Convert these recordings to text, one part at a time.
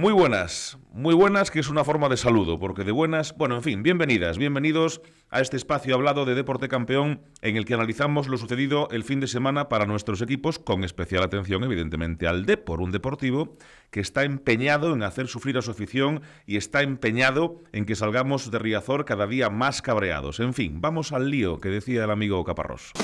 Muy buenas, muy buenas, que es una forma de saludo, porque de buenas, bueno, en fin, bienvenidas, bienvenidos a este espacio hablado de Deporte Campeón, en el que analizamos lo sucedido el fin de semana para nuestros equipos, con especial atención, evidentemente, al Depor, un deportivo que está empeñado en hacer sufrir a su afición y está empeñado en que salgamos de Riazor cada día más cabreados. En fin, vamos al lío que decía el amigo Caparrós.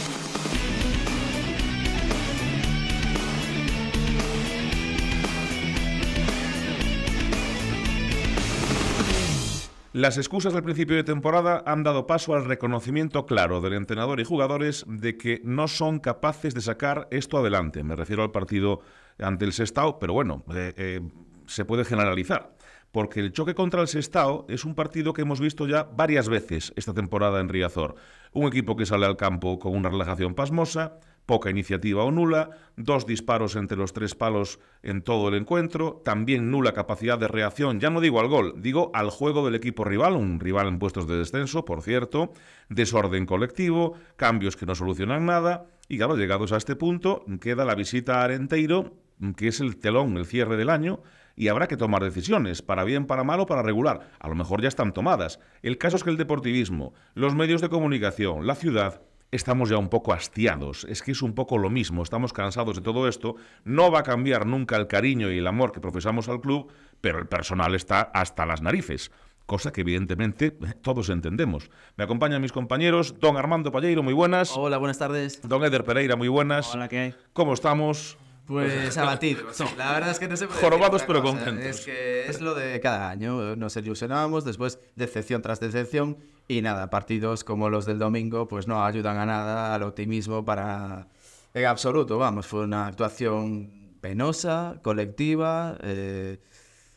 Las excusas del principio de temporada han dado paso al reconocimiento claro del entrenador y jugadores de que no son capaces de sacar esto adelante. Me refiero al partido ante el Sestao, pero bueno, eh, eh, se puede generalizar. Porque el choque contra el Sestao es un partido que hemos visto ya varias veces esta temporada en Riazor. Un equipo que sale al campo con una relajación pasmosa, poca iniciativa o nula, dos disparos entre los tres palos en todo el encuentro, también nula capacidad de reacción, ya no digo al gol, digo al juego del equipo rival, un rival en puestos de descenso, por cierto, desorden colectivo, cambios que no solucionan nada, y claro, llegados a este punto, queda la visita a Arenteiro, que es el telón, el cierre del año, y habrá que tomar decisiones, para bien, para mal o para regular. A lo mejor ya están tomadas. El caso es que el deportivismo, los medios de comunicación, la ciudad, estamos ya un poco hastiados. Es que es un poco lo mismo, estamos cansados de todo esto. No va a cambiar nunca el cariño y el amor que profesamos al club, pero el personal está hasta las narices. Cosa que evidentemente todos entendemos. Me acompañan mis compañeros, don Armando Palleiro, muy buenas. Hola, buenas tardes. Don Eder Pereira, muy buenas. Hola, ¿qué hay? ¿Cómo estamos? Pues abatidos. la verdad es que no se puede Jorobados pero contentos. Es que es lo de cada año. Nos ilusionamos, después decepción tras decepción y nada, partidos como los del domingo pues no ayudan a nada al optimismo para... En absoluto, vamos, fue una actuación penosa, colectiva. Eh,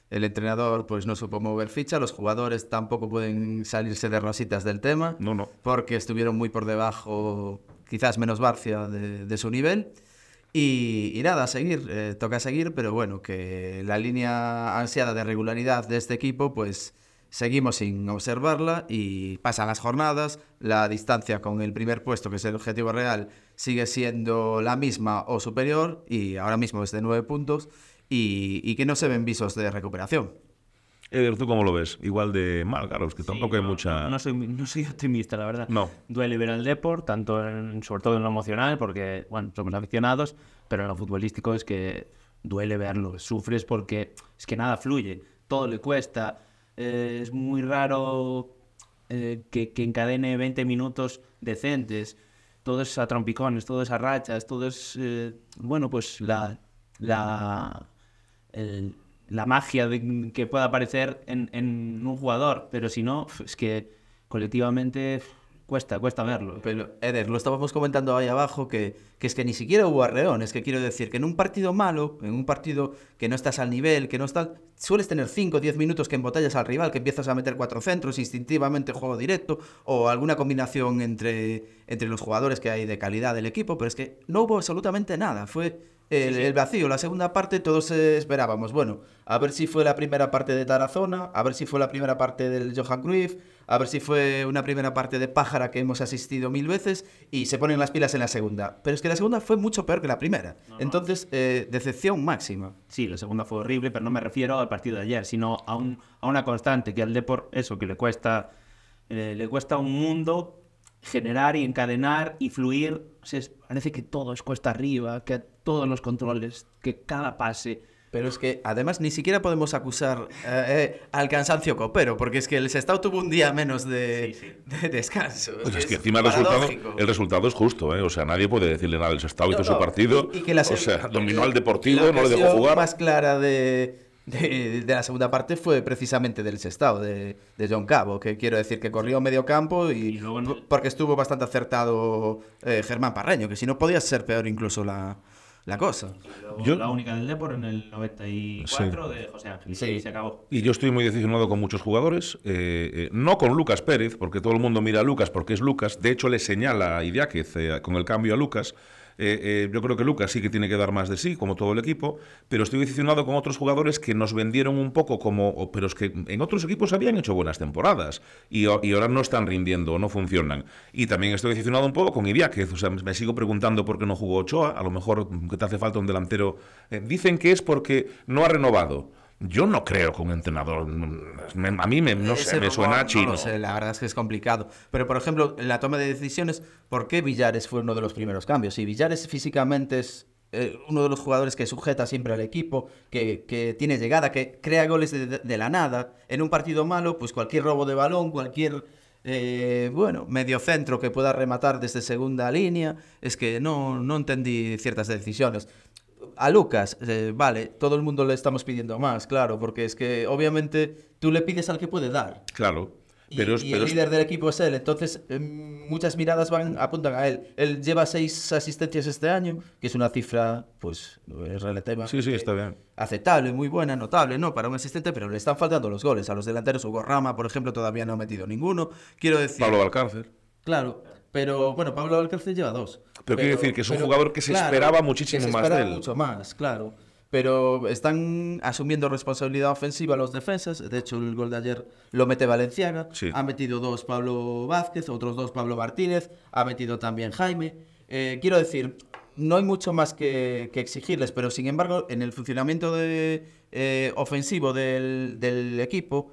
el entrenador pues no supo mover ficha, los jugadores tampoco pueden salirse de rositas del tema. No, no. Porque estuvieron muy por debajo, quizás menos Barcia, de, de su nivel. Y, nada, a seguir, eh, toca seguir, pero bueno, que la línea ansiada de regularidad de este equipo, pues seguimos sin observarla y pasan las jornadas, la distancia con el primer puesto, que es el objetivo real, sigue siendo la misma o superior y ahora mismo es de nueve puntos y que no se ven visos de recuperación. Eder, ¿tú cómo lo ves? Igual de mal, claro, es que tampoco sí, hay no, mucha... No soy, no soy optimista, la verdad. No. Duele ver al Deport, tanto en, sobre todo en lo emocional, porque, bueno, somos aficionados, pero en lo futbolístico es que duele verlo, sufres porque es que nada fluye, todo le cuesta, eh, es muy raro eh, que, que, encadene 20 minutos decentes, todo es a trompicones, todo es a rachas, todo es, eh, bueno, pues la... la el, la magia de, que pueda aparecer en, un jugador, pero si no, es que colectivamente cuesta, cuesta verlo. Pero, Eder, lo estábamos comentando ahí abajo, que, es que ni siquiera hubo arreón, es que quiero decir que en un partido malo, en un partido que no estás al nivel, que no está, sueles tener 5 o 10 minutos que embotellas al rival, que empiezas a meter cuatro centros, instintivamente juego directo, o alguna combinación entre, entre los jugadores que hay de calidad del equipo, pero es que no hubo absolutamente nada, fue el, sí, sí. el, vacío. La segunda parte todos esperábamos, bueno, a ver si fue la primera parte de Tarazona, a ver si fue la primera parte del Johan Cruyff, a ver si fue una primera parte de Pájara que hemos asistido mil veces y se ponen las pilas en la segunda. Pero es que la segunda fue mucho peor que la primera. No, no. Entonces, eh, decepción máxima. Sí, la segunda fue horrible, pero no me refiero al partido de ayer, sino a, un, a una constante que al Deport, eso, que le cuesta, eh, le cuesta un mundo generar y encadenar y fluir. O sea, parece que todo es cuesta arriba, que todos los controles, que cada pase. Pero es que además ni siquiera podemos acusar eh, eh, al cansancio copero, porque es que el Sestao tuvo un día menos de, sí, sí. de descanso. Pues es, es que encima el resultado, el resultado, es justo, ¿eh? o sea, nadie puede decirle nada al Sestao, hizo no, su partido, y, y que la, o sea, dominó al Deportivo, no le dejó jugar. más clara de, de, de, la segunda parte fue precisamente del Sestao, de, de, John Cabo, que quiero decir que corrió medio campo y, y luego, porque estuvo bastante acertado eh, Germán Parreño, que si no podía ser peor incluso la, la cosa. Yo, la única del Depor en el 94 sí. de José Ángel. Sí. Y se acabó. Y yo estoy muy decepcionado con muchos jugadores. Eh, eh, no con Lucas Pérez, porque todo el mundo mira a Lucas porque es Lucas. De hecho, le señala a Idiáquez eh, con el cambio a Lucas. Eh, eh, yo creo que Lucas sí que tiene que dar más de sí, como todo el equipo, pero estoy decepcionado con otros jugadores que nos vendieron un poco como, pero es que en otros equipos habían hecho buenas temporadas y, ahora no están rindiendo, no funcionan. Y también estoy decepcionado un poco con Idiáquez, o sea, me sigo preguntando por qué no jugó Ochoa, a lo mejor que te hace falta un delantero. Eh, dicen que es porque no ha renovado Yo no creo que un entrenador. me- a mí me, no sé, Ese me suena no chino. lo sé, la verdad es que es complicado. Pero, por ejemplo, en la toma de decisiones, ¿por qué Villares fue uno de los primeros cambios? Si Villares físicamente es eh, uno de los jugadores que sujeta siempre al equipo, que, que tiene llegada, que crea goles de, de- de la nada. En un partido malo, pues cualquier robo de balón, cualquier, eh, bueno, medio centro que pueda rematar desde segunda línea, es que no, no entendí ciertas decisiones. A Lucas, eh, vale, todo el mundo le estamos pidiendo más, claro, porque es que obviamente tú le pides al que puede dar. Claro. Y, Pero, y pero el líder del equipo es él, entonces em, muchas miradas van apuntan a él. Él lleva seis asistencias este año, que es una cifra, pues, es relativa. Sí, sí, está bien. Aceptable, muy buena, notable, ¿no? Para un asistente, pero le están faltando los goles. A los delanteros, Hugo Rama, por ejemplo, todavía no ha metido ninguno. Quiero decir... Pablo Valcárcel. Claro, pero bueno, Pablo Alcácer lleva dos. Pero quiero decir que es un jugador que se esperaba muchísimo que se más esperaba de él. mucho más, claro. Pero están asumiendo responsabilidad ofensiva los defensas. De hecho, el gol de ayer lo mete Valenciaga. Sí. Ha metido dos Pablo Vázquez, otros dos Pablo Martínez. Ha metido también Jaime. Eh, quiero decir, no hay mucho más que, que exigirles, pero sin embargo, en el funcionamiento de, eh, ofensivo del, del equipo,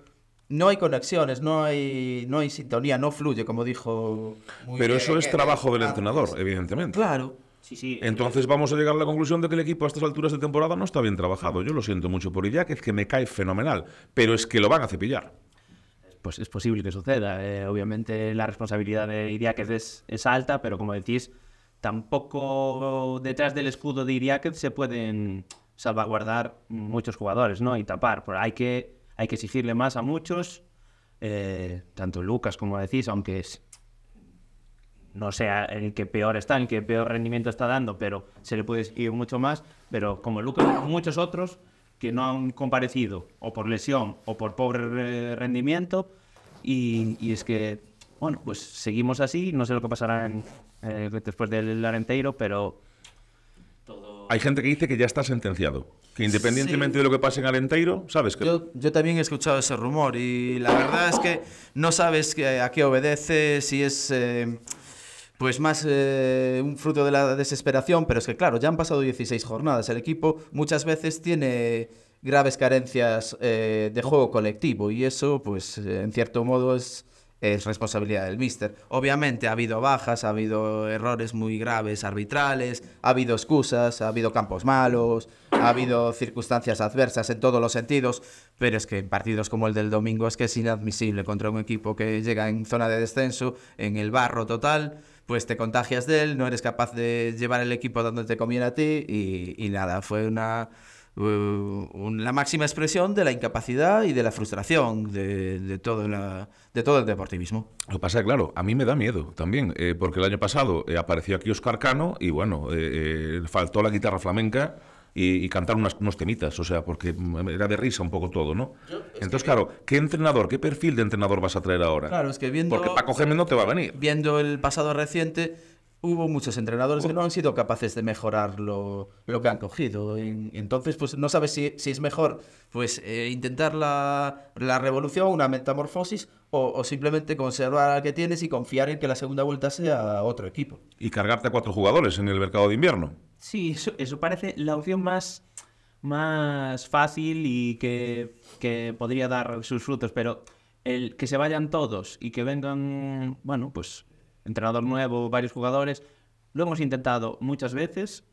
no hay conexiones, no hay, no hay sintonía, no fluye, como dijo. muy Pero bien eso es Eres trabajo del antes. entrenador, evidentemente. Claro. Sí, sí. Entonces vamos a llegar a la conclusión de que el equipo a estas alturas de temporada no está bien trabajado. Yo lo siento mucho por Idiáquez, que me cae fenomenal, pero es que lo van a cepillar. pues es posible que suceda. Eh, obviamente la responsabilidad de Iriáquez es, es alta, pero como decís, tampoco detrás del escudo de Iriáquez se pueden salvaguardar muchos jugadores, ¿no? Y tapar. Pero hay que, hay que exigirle más a muchos, eh, tanto Lucas como decís, aunque es- no sea el que peor está, el que peor rendimiento está dando, pero se le puede exigir mucho más. Pero como Lucas, muchos otros que no han comparecido o por lesión o por pobre rendimiento. Y, es que, bueno, pues seguimos así. No sé lo que pasará eh, después del Arenteiro, pero Hay gente que dice que ya está sentenciado. Que independientemente de lo que pase en Alenteiro, ¿sabes? Que Yo, yo también he escuchado ese rumor y la verdad es que no sabes que- a qué obedece, si es eh, pues más eh, un fruto de la desesperación, pero es que claro, ya han pasado 16 jornadas. El equipo muchas veces tiene graves carencias eh, de juego colectivo y eso pues en cierto modo es, es responsabilidad del míster. Obviamente ha habido bajas, ha habido errores muy graves arbitrales, ha habido excusas, ha habido campos malos, ha habido circunstancias adversas en todos los sentidos, pero es que en partidos como el del domingo es que es inadmisible contra un equipo que llega en zona de descenso, en el barro total, pues te contagias de él, no eres capaz de llevar el equipo donde te conviene a ti y, y nada, fue una... uh, un- la máxima expresión de la incapacidad y de la frustración de, de todo, la- de todo el deportivismo. Lo que pasa es que, claro, a mí me da miedo también, eh, porque el año pasado eh, apareció aquí Oscar Cano y, bueno, eh, eh, faltó la guitarra flamenca y, y cantar unas- unos temitas, o sea, porque mm, era de risa un poco todo, ¿no? Entonces, claro, ¿qué entrenador, qué perfil de entrenador vas a traer ahora? Claro, es que viendo... Porque Paco Gémez no te va a venir. viendo el pasado reciente, hubo muchos entrenadores que no han sido capaces de mejorar lo, lo que han cogido. En- entonces, pues no sabes si, si es mejor pues eh, intentar la, la revolución, una metamorfosis, o, o simplemente conservar al que tienes y confiar en que la segunda vuelta sea otro equipo. Y cargarte a cuatro jugadores en el mercado de invierno. Sí, eso, eso parece la opción más, más fácil y que, que podría dar sus frutos, pero el que se vayan todos y que vengan, bueno, pues entrenador nuevo, varios jugadores, lo hemos intentado muchas veces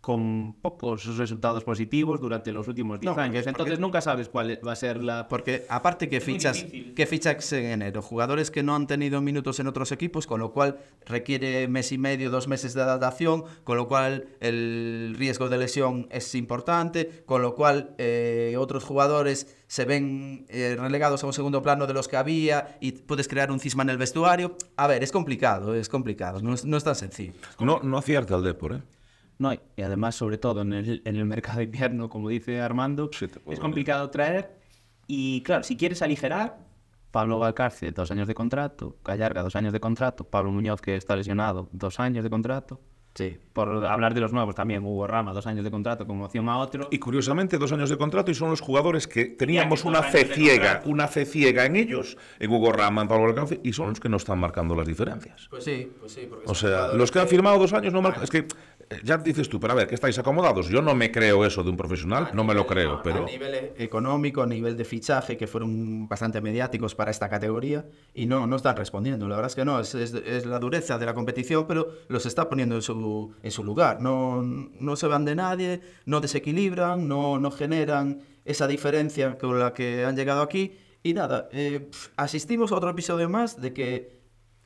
con pocos resultados positivos durante los últimos 10 No, años. porque- Entonces nunca sabes cuál va a ser la... Porque aparte que fichas, que fichas en enero, jugadores que no han tenido minutos en otros equipos, con lo cual requiere mes y medio, dos meses de adaptación, con lo cual el riesgo de lesión es importante, con lo cual eh, otros jugadores se ven eh, relegados a un segundo plano de los que había y puedes crear un cisma en el vestuario. A ver, es complicado, es complicado, no es, no es tan sencillo. No, no acierta el Depor, ¿eh? No, y además, sobre todo en el, en el mercado de invierno, como dice Armando, Sí, es complicado traer. Y claro, si quieres aligerar, Pablo Valcarce, dos años de contrato, Gallarga, dos años de contrato, Pablo Muñoz, que está lesionado, dos años de contrato. Sí. Por hablar de los nuevos también, Hugo Rama, dos años de contrato como opción a otro. Y curiosamente, dos años de contrato y son los jugadores que teníamos que una fe ciega, una fe ciega en ellos, en Hugo Rama, en Pablo Alcance, y son los que no están marcando las diferencias. Pues sí, pues sí. Porque O sea, los que han firmado dos años no marcan. Es que ya dices tú, pero a ver, que estáis acomodados. Yo no me creo eso de un profesional, no me lo creo, pero... A nivel e- económico, a nivel de fichaje, que fueron bastante mediáticos para esta categoría, y no, no están respondiendo. La verdad es que no, es, es- es la dureza de la competición, pero los está poniendo en su, en su lugar. No, no se van de nadie, no desequilibran, no, no generan esa diferencia con la que han llegado aquí. Y nada, eh, asistimos a otro episodio más de que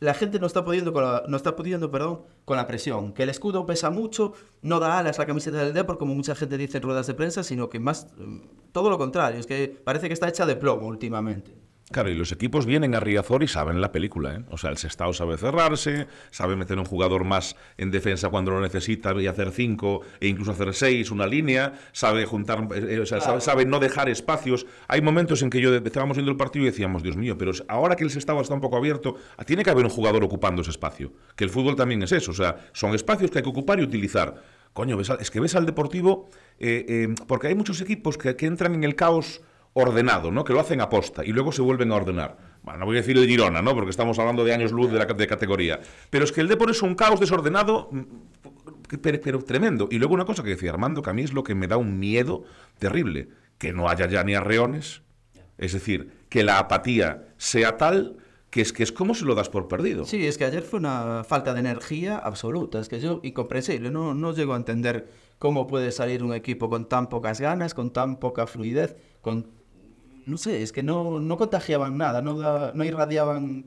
la gente no está pudiendo con la, no está pudiendo, perdón, con la presión. Que el escudo pesa mucho, no da alas la camiseta del Depor, como mucha gente dice en ruedas de prensa, sino que más mm, todo lo contrario, es que parece que está hecha de plomo últimamente. Claro, y los equipos vienen a Riazor y saben la película, ¿eh? O sea, el Sestao sabe cerrarse, sabe meter un jugador más en defensa cuando lo necesita y hacer cinco e incluso hacer seis, una línea, sabe juntar, eh, o sea, sabe, sabe no dejar espacios. Hay momentos en que yo estábamos viendo el partido y decíamos, Dios mío, pero ahora que el Sestao está un poco abierto, tiene que haber un jugador ocupando ese espacio. Que el fútbol también es eso, o sea, son espacios que hay que ocupar y utilizar. Coño, ves al- es que ves al Deportivo, eh, eh, porque hay muchos equipos que, que entran en el caos ordenado, ¿no? Que lo hacen aposta y luego se vuelven a ordenar. Bueno, no voy a decir el Girona, ¿no? Porque estamos hablando de años luz de la categoría. Pero es que el Depor es un caos desordenado, mm, pero, pero tremendo. Y luego una cosa que decía Armando, que a mí es lo que me da un miedo terrible, que no haya ya ni arreones. Es decir, que la apatía sea tal que es que es como se lo das por perdido. Sí, es que ayer fue una falta de energía absoluta, es que yo incomprensible, no, no llego a entender cómo puede salir un equipo con tan pocas ganas, con tan poca fluidez, con... No sé, es que no, no contagiaban nada, no, da- no irradiaban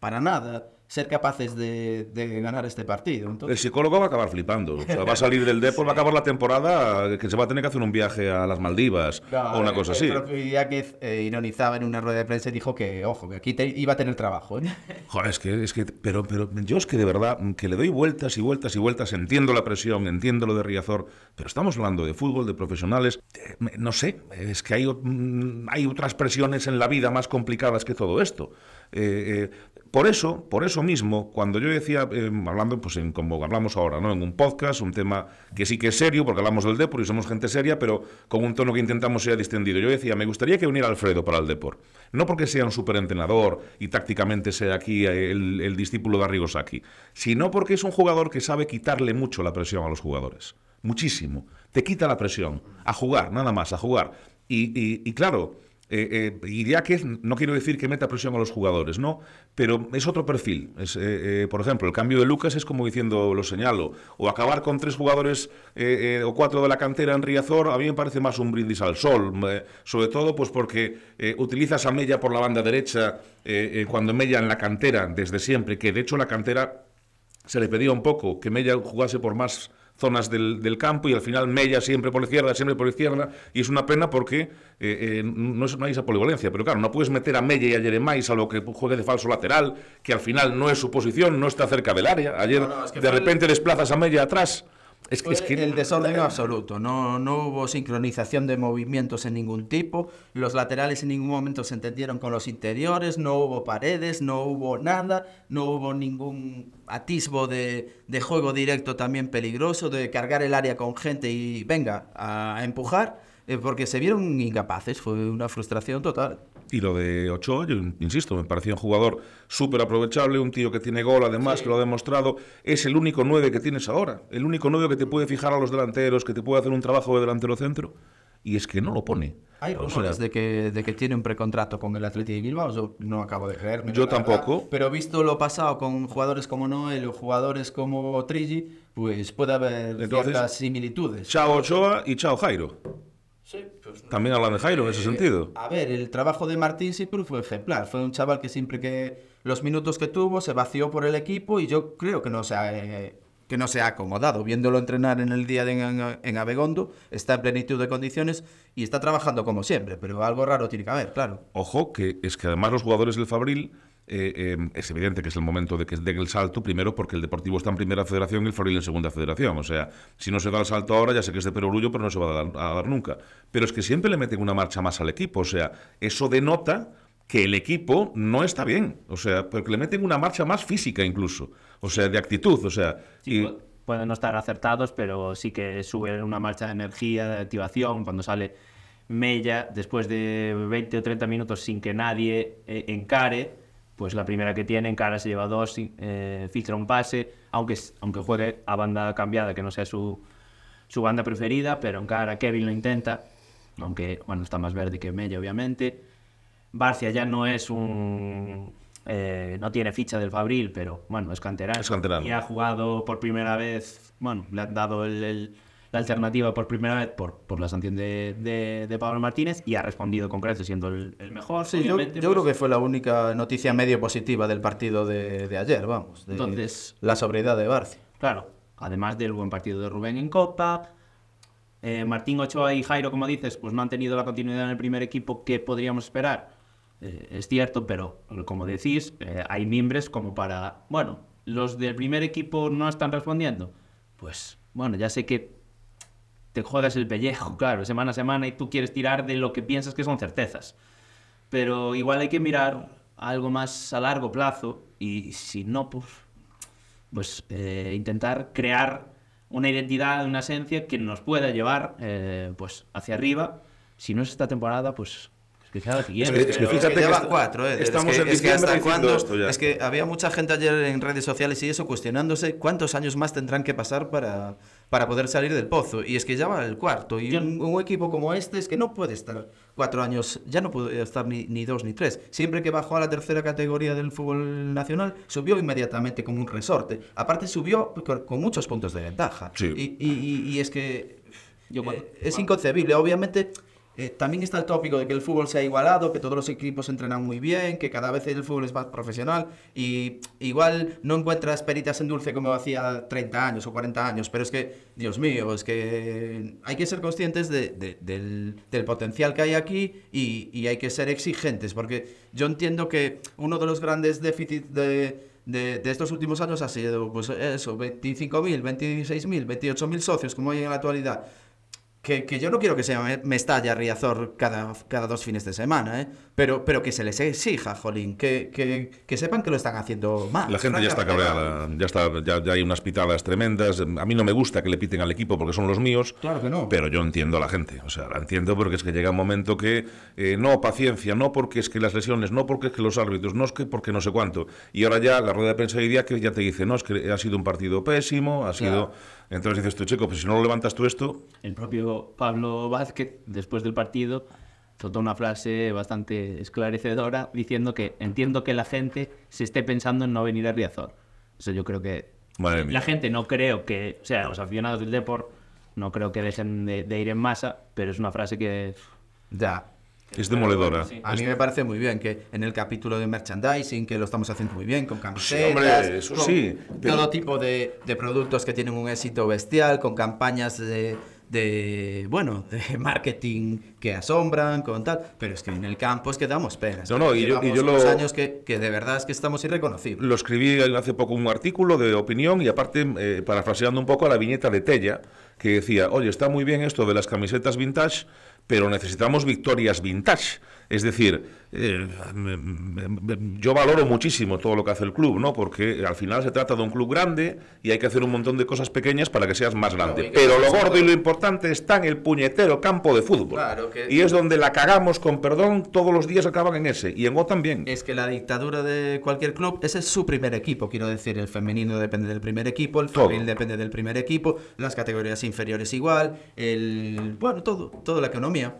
para nada ser capaces de, de ganar este partido. El psicólogo va a acabar flipando. O sea, va a salir del Depor, va a acabar la temporada que se va a tener que hacer un viaje a las Maldivas o una cosa así. Iñáquez, eh, ironizaba en una rueda de prensa y dijo que, ojo, que aquí te- iba a tener trabajo. ¿eh? Joder, es que, es que, pero, pero yo es que de verdad, que le doy vueltas y vueltas y vueltas, entiendo la presión, entiendo lo de Riazor, pero estamos hablando de fútbol, de profesionales, no sé, es que hay, mm, hay otras presiones en la vida más complicadas que todo esto. Eh, eh, por eso, por eso mismo, cuando yo decía, eh, hablando, pues en, como hablamos ahora, ¿no? En un podcast, un tema que sí que es serio, porque hablamos del Depor y somos gente seria, pero con un tono que intentamos ser distendido. Yo decía, me gustaría que viniera Alfredo para el Depor. No porque sea un superentrenador y tácticamente sea aquí el, discípulo de Arrigosaki, sino porque es un jugador que sabe quitarle mucho la presión a los jugadores. Muchísimo. Te quita la presión. A jugar, nada más, a jugar. Y claro, eh, eh, que no quiero decir que meta presión a los jugadores, no, pero es otro perfil. Es, eh, eh, por ejemplo, el cambio de Lucas es como diciendo, lo señalo, o acabar con tres jugadores o cuatro de la cantera en Riazor, a mí me parece más un brindis al sol, sobre todo pues porque utilizas a Mella por la banda derecha, cuando Mella en la cantera, desde siempre, que de hecho la cantera se le pedía un poco que Mella jugase por más zonas del, del campo y al final Mella siempre por la izquierda, siempre por la izquierda y es una pena porque eh, eh, no, es- no hay esa polivalencia, pero claro, no puedes meter a Mella y a Jeremai salvo que juegue de falso lateral, que al final no es su posición, no está cerca del área, ayer No, no, es que de el- repente desplazas a Mella atrás, es que, es que el desorden absoluto, no, no hubo sincronización de movimientos en ningún tipo, los laterales en ningún momento se entendieron con los interiores, no hubo paredes, no hubo nada, no hubo ningún atisbo de, de juego directo también peligroso, de cargar el área con gente y venga a empujar, eh, porque se vieron incapaces, fue una frustración total. Y lo de Ochoa, yo insisto, me parecía un jugador súper aprovechable, un tío que tiene gol, además, que lo ha demostrado. Es el único 9 que tienes ahora, el único 9 que te puede fijar a los delanteros, que te puede hacer un trabajo de delantero centro. Y es que no lo pone. Hay O sea, rumores de que, de que tiene un precontrato con el Atleti de Bilbao, yo no acabo de creerme. Yo la verdad. tampoco. Pero visto lo pasado con jugadores como Noel o jugadores como Trigi, pues puede haber Entonces, ciertas similitudes. Chao Ochoa y chao Jairo. Sí, pues, También hablan de Jairo en ese eh, sentido. A ver, el trabajo de Martín Sipur fue ejemplar. Fue un chaval que siempre que los minutos que tuvo se vació por el equipo y yo creo que no se ha, eh, que no se ha acomodado. Viéndolo entrenar en el día de en, en Abegondo, está en plenitud de condiciones y está trabajando como siempre, pero algo raro tiene que haber, claro. Ojo, que es que además los jugadores del Fabril, eh, eh, es evidente que es el momento de que den el salto, primero porque el Deportivo está en primera federación y el Fabril en segunda federación. O sea, si no se da el salto ahora, ya sé que es de perogrullo, pero no se va a dar, a dar nunca. Pero es que siempre le meten una marcha más al equipo. O sea, eso denota que el equipo no está bien. O sea, porque le meten una marcha más física incluso. O sea, de actitud. O sea, Sí, y- pu- pueden no estar acertados, pero sí que sube una marcha de energía, de activación, cuando sale Mella, después de 20 o 30 minutos sin que nadie eh, encare, pues la primera que tiene, encara, se lleva dos, eh, filtra un pase, aunque, aunque juegue a banda cambiada, que no sea su, su banda preferida, pero en cara Kevin lo intenta, aunque bueno, está más verde que Mella, obviamente. Barcia ya no es un. eh, no tiene ficha del Fabril, pero bueno, es canterano. Es canterano. Y ha jugado por primera vez. Bueno, le han dado el- el- la alternativa por primera vez por, por la sanción de, de, de Pablo Martínez y ha respondido con creces siendo el, el mejor. Sí, yo, yo pues, creo que fue la única noticia medio positiva del partido de, de ayer, vamos. de Entonces- la sobriedad de Barcia. Claro, además del buen partido de Rubén en Copa. eh, Martín Ochoa y Jairo, como dices, pues no han tenido la continuidad en el primer equipo que podríamos esperar. Eh, es cierto, pero como decís, eh, hay miembros como para, bueno, los del primer equipo no están respondiendo. Pues bueno, ya sé que te juegas el pellejo, claro, semana a semana y tú quieres tirar de lo que piensas que son certezas. Pero igual hay que mirar algo más a largo plazo y si no, pues, pues eh, intentar crear una identidad, una esencia que nos pueda llevar eh, pues hacia arriba. Si no es esta temporada, pues siguiente. Es que- es que fíjate ya que cuatro, ¿eh? estamos es que, en es que hasta cuándo- esto ya. Es que había mucha gente ayer en redes sociales y eso cuestionándose cuántos años más tendrán que pasar para, para poder salir del pozo. Y es que ya va el cuarto. Y un, un equipo como este es que no puede estar cuatro años, ya no puede estar ni, ni dos ni tres. Siempre que bajó a la tercera categoría del fútbol nacional, subió inmediatamente como un resorte. Aparte subió con, con muchos puntos de ventaja. Sí. Y, y- y- y es que Yo cuando- eh, es inconcebible. Obviamente, eh, también está el tópico de que el fútbol se ha igualado, que todos los equipos entrenan muy bien, que cada vez el fútbol es más profesional y igual no encuentras peritas en dulce como hacía 30 años o 40 años, pero es que, Dios mío, es que hay que ser conscientes de- de- del, del potencial que hay aquí y, y hay que ser exigentes, porque yo entiendo que uno de los grandes déficits de... De, de estos últimos años ha sido, pues eso, 25.000, 26.000, 28.000 socios, como hay en la actualidad. Que, que yo no quiero que sea Me- Mestalla, Riazor cada, cada dos fines de semana, ¿eh? Pero, pero que se les exija, jolín, que, que, que sepan que lo están haciendo mal. La gente ya está cabreada, ya, está, ya, ya hay unas pitadas tremendas. A mí no me gusta que le piten al equipo porque son los míos. Claro que no. Pero yo entiendo a la gente, o sea, la entiendo porque es que llega un momento que eh, no, paciencia, no porque es que las lesiones, no porque es que los árbitros, no es que porque no sé cuánto. Y ahora ya la rueda de prensa hoy día que ya te dice, no, es que ha sido un partido pésimo, ha sido... Entonces dices tú, Checo, pues si no lo levantas tú esto, El propio Pablo Vázquez, después del partido, soltó una frase bastante esclarecedora diciendo que entiendo que la gente se esté pensando en no venir a Riazor. Eso yo creo que Madre mía. la gente no creo que, o sea, los aficionados del Deport no creo que dejen de, de ir en masa, pero es una frase que Ya. es demoledora. Sí. A mí me parece muy bien que en el capítulo de merchandising, que lo estamos haciendo muy bien, con camisetas, hombre, eso con sí, pero- todo tipo de, de productos que tienen un éxito bestial, con campañas de, de, bueno, de marketing que asombran, con tal, pero es que en el campo es que damos penas. No, no, y yo- y yo lo- años que, que de verdad es que estamos irreconocibles. Lo escribí hace poco un artículo de opinión y aparte, eh, parafraseando un poco a la viñeta de Tella, que decía, oye, está muy bien esto de las camisetas vintage, pero necesitamos victorias vintage. Es decir, eh, yo valoro muchísimo todo lo que hace el club, ¿no? Porque al final se trata de un club grande y hay que hacer un montón de cosas pequeñas para que seas más grande. Pero lo gordo y lo importante está en el puñetero campo de fútbol. Claro, que- Y es donde la cagamos, con perdón, todos los días acaban en ese. Y en O también. Es que la dictadura de cualquier club, ese es su primer equipo, quiero decir, el femenino depende del primer equipo, el femenil depende del primer equipo, las categorías inferiores igual, el bueno, todo, toda la economía.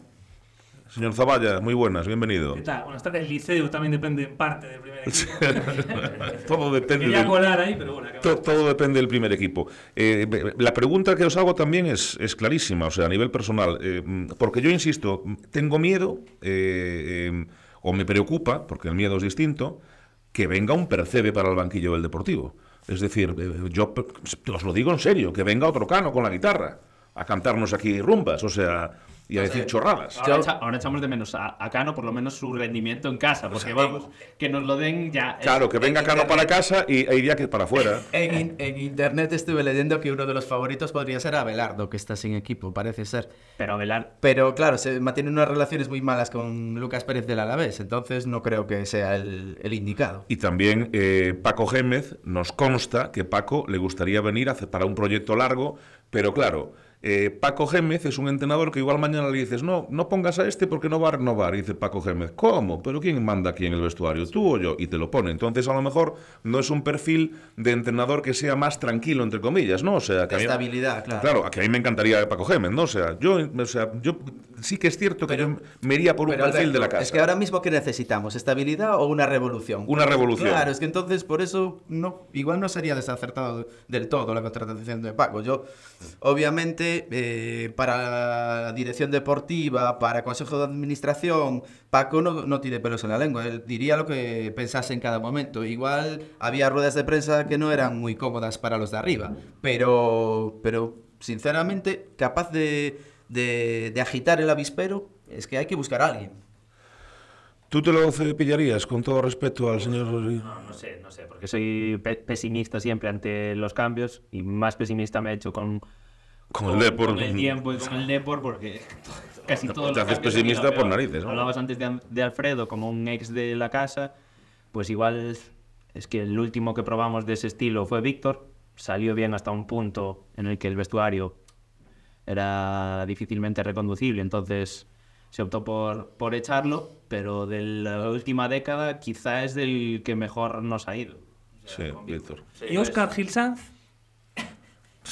Señor Zavalla, muy buenas, bienvenido. ¿Qué tal? Buenas tardes. El Liceo también depende en parte del primer equipo. Todo depende Quería del, colar ahí, pero bueno. to- todo depende del primer equipo. Eh, la pregunta que os hago también es, es clarísima, o sea, a nivel personal, eh, porque yo insisto, tengo miedo, eh, eh, o me preocupa, porque el miedo es distinto, que venga un percebe para el banquillo del Deportivo. Es decir, eh, yo os lo digo en serio, que venga otro cano con la guitarra a cantarnos aquí rumbas, o sea, y a decir chorradas. Ahora, echa- ahora echamos de menos a, a Cano, por lo menos su rendimiento en casa, porque vamos, que nos lo den ya. Claro, que venga Cano para casa y e iría que para afuera. En, in- en internet estuve leyendo que uno de los favoritos podría ser Abelardo, que está sin equipo, parece ser. Pero Velar, Pero claro, se mantiene unas relaciones muy malas con Lucas Pérez del Alavés, entonces no creo que sea el, el indicado. Y también eh, Paco Gémez nos consta que Paco le gustaría venir a para un proyecto largo, pero claro, eh, Paco Gémez es un entrenador que igual mañana le dices, no, no pongas a este porque no va a renovar. Y dice Paco Gémez, ¿cómo? ¿Pero quién manda aquí en el vestuario? ¿Tú o yo? Y te lo pone. Entonces, a lo mejor no es un perfil de entrenador que sea más tranquilo, entre comillas, ¿no? O sea, que a mí- Estabilidad, claro. Claro, a que a mí me encantaría Paco Gémez, ¿no? O sea, yo, o sea, yo sí que es cierto que yo me iría por un perfil de la Alberto, casa. Es que ahora mismo, ¿qué necesitamos? ¿Estabilidad o una revolución? Una revolución. Claro, es que entonces por eso no, igual no sería desacertado del todo la contratación de Paco. Yo, obviamente, eh, para la dirección deportiva, para consejo de administración, Paco no, no tiene pelos en la lengua. Él diría lo que pensase en cada momento. Igual había ruedas de prensa que no eran muy cómodas para los de arriba, pero, pero sinceramente, capaz de, de, de agitar el avispero, es que hay que buscar a alguien. ¿Tú te lo pillarías con todo respeto al señor Rodríguez? No, no sé, no sé, porque soy pe- pesimista siempre ante los cambios y más pesimista me he hecho con, Con el Depor. con el tiempo y con el Depor porque casi todos Te haces pesimista por narices, ¿no? Hablabas antes de, de Alfredo como un ex de la casa, pues igual es que el último que probamos de ese estilo fue Víctor, salió bien hasta un punto en el que el vestuario era difícilmente reconducible, entonces se optó por, por echarlo, pero de la última década quizá es del que mejor nos ha ido. Sí, Víctor. Y Oscar Gil Sanz,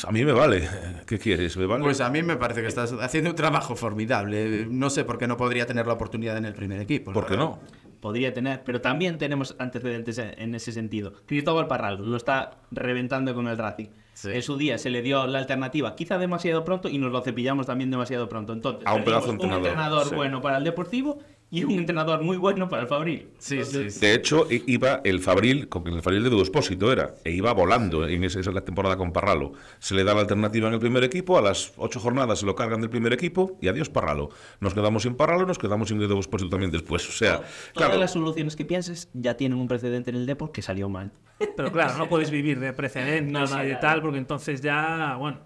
A mí me vale. ¿Qué quieres? ¿Me vale? Pues a mí me parece que estás haciendo un trabajo formidable. No sé por qué no podría tener la oportunidad en el primer equipo. ¿Por qué no? Podría tener, pero también tenemos antecedentes en ese sentido. Cristóbal Parral lo está reventando con el Racing. Sí. En su día se le dio la alternativa, quizá demasiado pronto, y nos lo cepillamos también demasiado pronto. Entonces, A un pedazo entrenador, entrenador sí. bueno para el Deportivo y un entrenador muy bueno para el Fabril. Sí, sí, sí. De hecho, iba el Fabril, con el Fabril de Duospósito era, e iba volando en esa, esa temporada con Parralo. Se le da la alternativa en el primer equipo, a las ocho jornadas se lo cargan del primer equipo y adiós Parralo. Nos quedamos sin Parralo, nos quedamos sin Duospósito también después. O sea, Todas claro, las soluciones que pienses ya tienen un precedente en el Deport que salió mal. pero claro, no puedes vivir de precedentes No, sí, y de tal, porque entonces ya, bueno.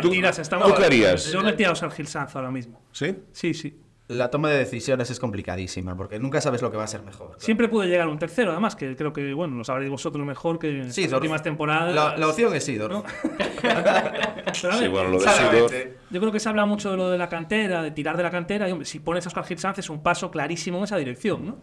¿Tú- Mentiras, estamos. tú qué harías? Yo metía a Oscar Gil Sanz ahora mismo. ¿sí? Sí, sí. La toma de decisiones es complicadísima porque nunca sabes lo que va a ser mejor. Siempre puede llegar un tercero, además, que creo que, bueno, lo sabréis vosotros mejor que en Sí, las Dorf. últimas temporadas. La, la opción es Sidor. Sí, bueno, lo de. Sidor. Yo creo que se habla mucho de lo de la cantera, de tirar de la cantera. Y hombre, si pones a Oscar Gil es un paso clarísimo en esa dirección, ¿no?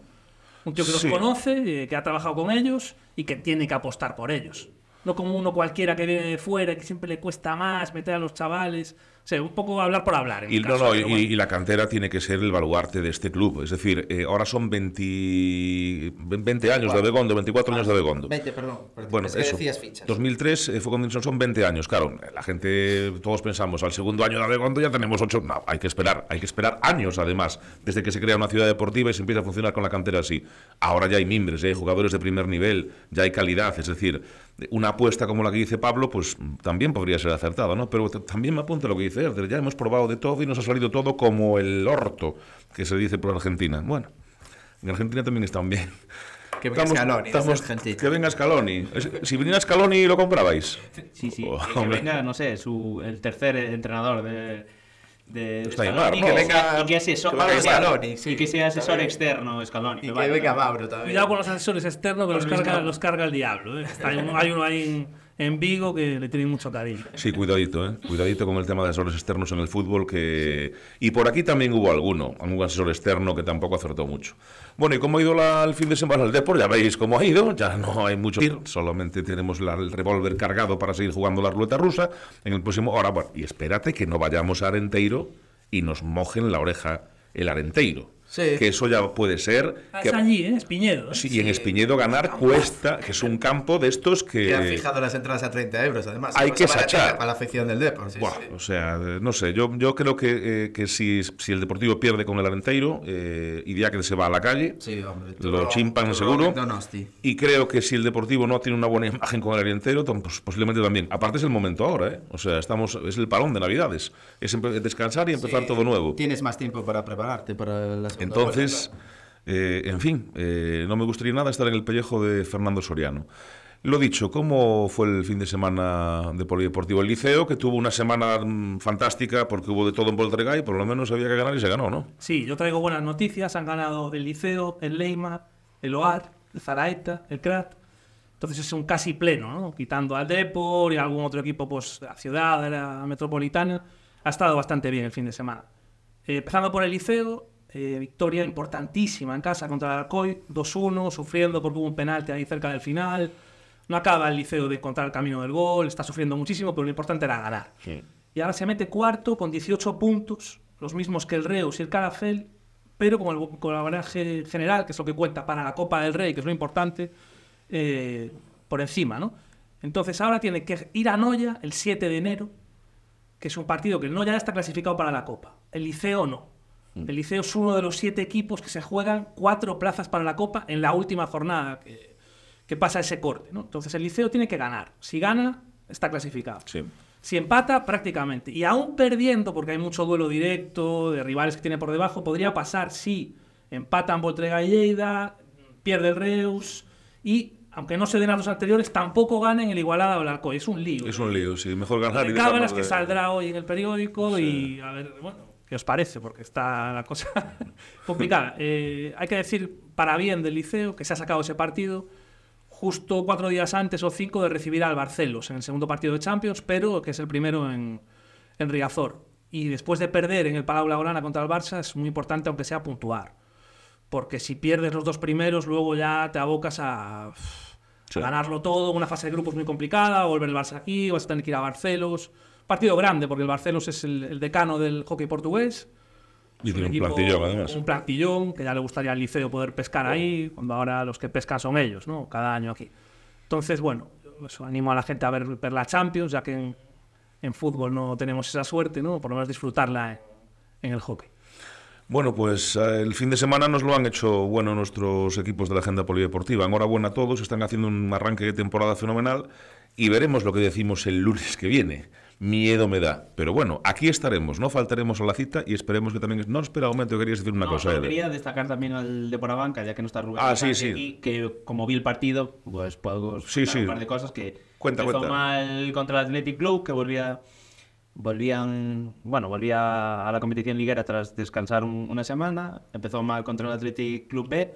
Un tío que los conoce, eh, que ha trabajado con ellos y que tiene que apostar por ellos. No como uno cualquiera que viene de fuera y que siempre le cuesta más meter a los chavales. O sea, un poco hablar por hablar. en Y, no, no, y, bueno. y la cantera tiene que ser el baluarte de este club. Es decir, eh, ahora son 20, 20 años de Abegondo, 24 años de Abegondo. 20, perdón. perdón. Bueno, es que eso. decías fichas. 2003 eh, fue cuando son- son 20 años. Claro, la gente, todos pensamos, al segundo año de Abegondo ya tenemos 8. No, hay que esperar, hay que esperar años además, desde que se crea una ciudad deportiva y se empieza a funcionar con la cantera así. Ahora ya hay mimbres, ya hay jugadores de primer nivel, ya hay calidad. Es decir, una apuesta como la que dice Pablo, pues también podría ser acertada, ¿no? Pero también me apunta lo que dice Herder. Ya hemos probado de todo y nos ha salido todo como el orto, que se dice por Argentina. Bueno, en Argentina también están bien. Que venga Scaloni, desde Argentina. que venga Scaloni. Si viniera Scaloni, ¿lo comprabais? Sí, sí. Oh, que venga, no sé, su, el tercer entrenador de. De que, venga- y que asesor, que venga Scaloni, sí. y que sea asesor externo Scaloni. Y que vale. venga Mauro también. Cuidado con los asesores externos que los carga, los carga el diablo. ¿eh? Hay, uno, hay uno ahí en, Vigo que le tiene mucho cariño. Sí, cuidadito, ¿eh? Cuidadito con el tema de asesores externos en el fútbol que... Y por aquí también hubo alguno, algún asesor externo que tampoco acertó mucho. Bueno, ¿y cómo ha ido la- el fin de semana el Depor? Ya veis cómo ha ido, ya no hay mucho que ir, solamente tenemos la- el revólver cargado para seguir jugando la ruleta rusa en el próximo... Ahora, bueno, y espérate que no vayamos a Arenteiro y nos mojen la oreja el Arenteiro. Sí. Que eso ya puede ser... Ah, que- Es allí, ¿eh? Es Piñedo. ¿eh? Sí, y en Espiñedo ganar cuesta, que es un campo de estos que... Que han fijado las entradas a 30 euros, además. Hay que sachar. Para la afición del Depor. sí, Buah, sí. O sea, no sé, yo, yo creo que, eh, que si, si el Deportivo pierde con el Arenteiro, eh, iría que se va a la calle. Sí, hombre. Lo turrón- chimpan turrón seguro. Donosti. Y creo que si el Deportivo no tiene una buena imagen con el Arenteiro, pues posiblemente también. Aparte es el momento ahora, ¿eh? O sea, estamos, es el parón de Navidades. Es descansar y empezar Sí, todo nuevo. Tienes más tiempo para prepararte para la segunda Entonces, eh, en fin, eh, no me gustaría nada estar en el pellejo de Fernando Soriano. Lo dicho, ¿cómo fue el fin de semana de Polideportivo? El Liceo, que tuvo una semana mm, fantástica porque hubo de todo en Voltregay, por lo menos había que ganar y se ganó, ¿no? Sí, yo traigo buenas noticias. Han ganado el Liceo, el Leima, el OAR, el Zaraeta, el CRAT. Entonces es un casi pleno, ¿no? Quitando al Depor y algún otro equipo, pues, de la ciudad, de la metropolitana. ha estado bastante bien el fin de semana. Eh, empezando por el Liceo, eh, victoria importantísima en casa contra el Alcoy, 2-1, sufriendo porque hubo un penalti ahí cerca del final. No acaba el Liceo de encontrar el camino del gol, está sufriendo muchísimo, pero lo importante era ganar. Y ahora se mete cuarto con 18 puntos, los mismos que el Reus y el Carafel, pero con el colaboraje general, que es lo que cuenta para la Copa del Rey, que es lo importante, eh, por encima, ¿no? Entonces ahora tiene que ir a Noya el 7 de enero, que es un partido que el Noya ya está clasificado para la Copa. El Liceo no. El Liceo es uno de los siete equipos que se juegan cuatro plazas para la Copa en la última jornada que, que pasa ese corte. ¿no? Entonces el Liceo tiene que ganar. Si gana, está clasificado. Sí. Si empata, prácticamente. Y aún perdiendo, porque hay mucho duelo directo de rivales que tiene por debajo, podría pasar si empatan Voltrega y Lleida, pierde el Reus y, aunque no se den a los anteriores, tampoco ganen el Igualada o el Alcoy. Es un lío. Es un lío, sí. Mejor ganar y de cábalas dejarnos que de- saldrá hoy en el periódico y a ver, bueno, ¿qué os parece? Porque está la cosa complicada. Eh, hay que decir, para bien del Liceo, que se ha sacado ese partido justo cuatro días antes o cinco de recibir al Barcelos en el segundo partido de Champions, pero que es el primero en, en Riazor. Y después de perder en el Palau Blaugrana contra el Barça, es muy importante, aunque sea puntuar. Porque si pierdes los dos primeros, luego ya te abocas a, Sí. ganarlo todo. Una fase de grupos muy complicada, volver el Barça aquí, vas a tener que ir a Barcelos. Partido grande, porque el Barcelos es el, el decano del hockey portugués. Y tiene un equipo- plantillón, además. Un plantillón que ya le gustaría al liceo poder pescar ahí, cuando ahora los que pescan son ellos, ¿no? Cada año aquí. Entonces, bueno, eso, animo a la gente a ver, ver la Champions, ya que en, en fútbol no tenemos esa suerte, ¿no? Por lo menos disfrutarla en, en el hockey. Bueno, pues eh, el fin de semana nos lo han hecho bueno nuestros equipos de la agenda polideportiva. Enhorabuena a todos, están haciendo un arranque de temporada fenomenal y veremos lo que decimos el lunes que viene. Miedo me da. Pero bueno, aquí estaremos, no faltaremos a la cita y esperemos que también... No, espera un momento, querías decir una No, cosa, Eder. quería destacar también al de Porabanca, ya que no está Rubén. Ah, sí, sí. aquí, que como vi el partido, pues puedo Sí, un par de cosas que Cuenta, empezó cuenta. mal contra el Athletic Club, que volvía volvían, bueno, volvía a la competición liguera tras descansar un- una semana, empezó mal contra el Athletic Club B.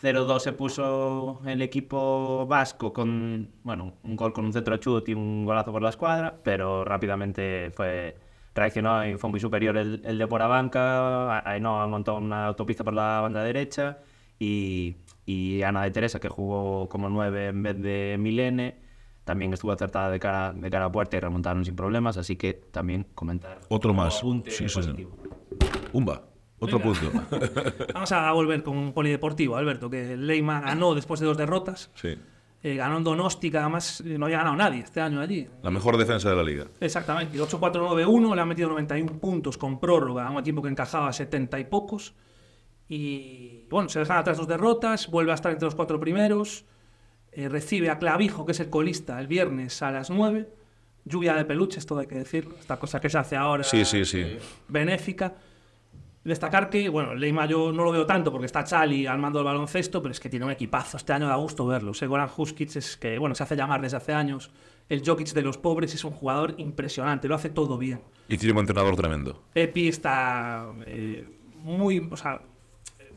0-2 se puso el equipo vasco con, bueno, un gol con un centro de chut y un golazo por la escuadra, pero rápidamente fue reaccionó y fue muy superior el, el de Porabanca. Ainhoa montó una autopista por la banda derecha y, y Ana de Teresa, que jugó como 9 en vez de Milene, también estuvo acertada de cara, de cara a puerta y remontaron sin problemas, así que también comentar. Otro más. apunte Sí, sí, sí. Umba, otro Venga. punto. Vamos a volver con un polideportivo, Alberto, que Leima ganó después de dos derrotas. sí, Eh, ganó en Donosti, que además eh, no había ganado nadie este año allí. la mejor defensa de la liga. Exactamente, y 8-4-9-1, le han metido 91 puntos con prórroga a un equipo que encajaba 70 y pocos. Y bueno, se dejan atrás dos derrotas, vuelve a estar entre los cuatro primeros, eh, recibe a Clavijo, que es el colista, el viernes a las 9. Lluvia de peluches, todo hay que decirlo, esta cosa que se hace ahora Sí, sí, sí. benéfica. Destacar que, bueno, Leima yo no lo veo tanto porque está Chali al mando del baloncesto, pero es que tiene un equipazo. Este año da gusto verlo. Ese Goran Huskic es que, bueno, se hace llamar desde hace años el Jokic de los pobres. Es un jugador impresionante, lo hace todo bien. Y tiene un entrenador tremendo. Epi está eh, muy. O sea,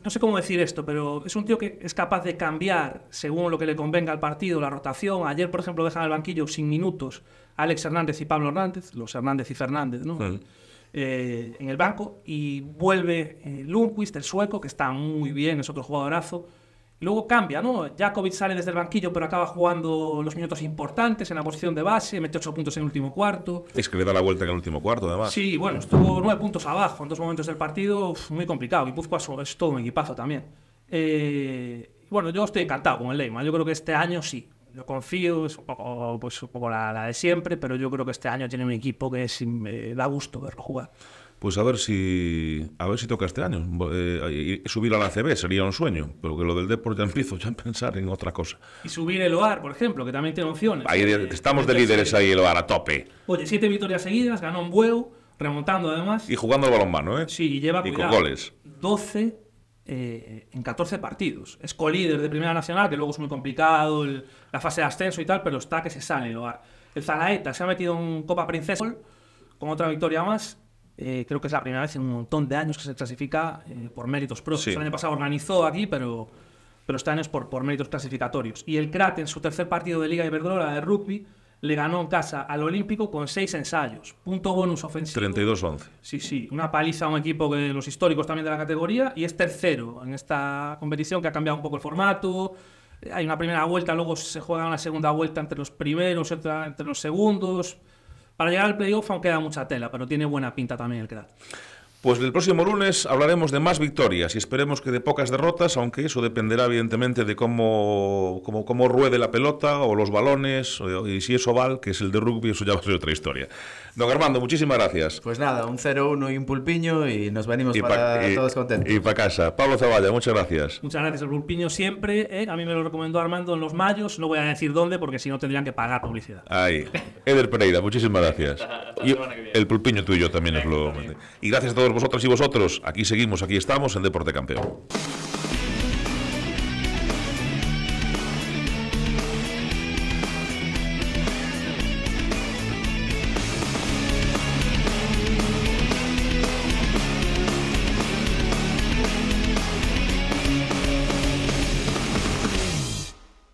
no sé cómo decir esto, pero es un tío que es capaz de cambiar según lo que le convenga al partido, la rotación. Ayer, por ejemplo, dejan al banquillo sin minutos a Alex Hernández y Pablo Hernández, los Hernández y Fernández, ¿no? Eh, en el banco y vuelve eh, Lundqvist, el sueco, que está muy bien, es otro jugadorazo. Luego cambia, ¿no? Jakovic sale desde el banquillo, pero acaba jugando los minutos importantes en la posición de base, mete 8 puntos en el último cuarto. Es que le da la vuelta en el último cuarto, además. Sí, bueno, estuvo nueve puntos abajo en dos momentos del partido, uf, muy complicado. Guipúzcoa es- es todo un equipazo también. Eh, bueno, yo estoy encantado con el Leyma. Yo creo que este año sí. Yo confío, es un poco, pues, un poco la, la de siempre, pero yo creo que este año tiene un equipo que es, me da gusto verlo jugar. Pues a ver si a ver si toca este año. Eh, subir a la CB sería un sueño, pero que lo del deporte ya empiezo ya a pensar en otra cosa. Y subir el OAR, por ejemplo, que también tiene opciones. Ahí Eh, estamos de líderes ahí, el a tope. Oye, siete victorias seguidas, ganó en Bueu, remontando además. Y jugando al balonmano, ¿eh? Sí, y lleva Y con goles. 12 eh, en 14 partidos. Es colíder de Primera Nacional, que luego es muy complicado, el- la fase de ascenso y tal, pero está que se sale. el Zalaeta se ha metido en Copa Princesa con otra victoria más. Eh, creo que es la primera vez en un montón de años que se clasifica eh, por méritos propios. Sí. El año pasado organizó aquí, pero, pero este año es por, por méritos clasificatorios. Y el Crat, en su tercer partido de Liga Iberdrola de rugby, le ganó en casa al Olímpico con seis ensayos. Punto bonus ofensivo. 32-11. Sí, sí, una paliza a un equipo que los históricos también de la categoría y es tercero en esta competición que ha cambiado un poco el formato. Hay una primera vuelta, luego se juega una segunda vuelta entre los primeros, otra entre los segundos. Para llegar al playoff aún queda mucha tela, pero tiene buena pinta también el Crat. Pues el próximo lunes hablaremos de más victorias y esperemos que de pocas derrotas, aunque eso dependerá evidentemente de cómo, cómo, cómo ruede la pelota o los balones, o- y si es oval, que es el de rugby, eso ya va a ser otra historia. Don Armando, muchísimas gracias. Pues nada, un 0-1 y un pulpiño y nos venimos Y para pa- y- todos contentos. Y para casa. Pablo Zavalla, muchas gracias. Muchas gracias, el Pulpiño siempre. ¿eh? A mí me lo recomendó Armando en los mayos. No voy a decir dónde porque si no tendrían que pagar publicidad. Ahí. Eder Pereira, muchísimas gracias. Y el pulpiño tuyo también es lo... Y gracias a todos vosotras y vosotros. Aquí seguimos, aquí estamos en Deporte Campeón.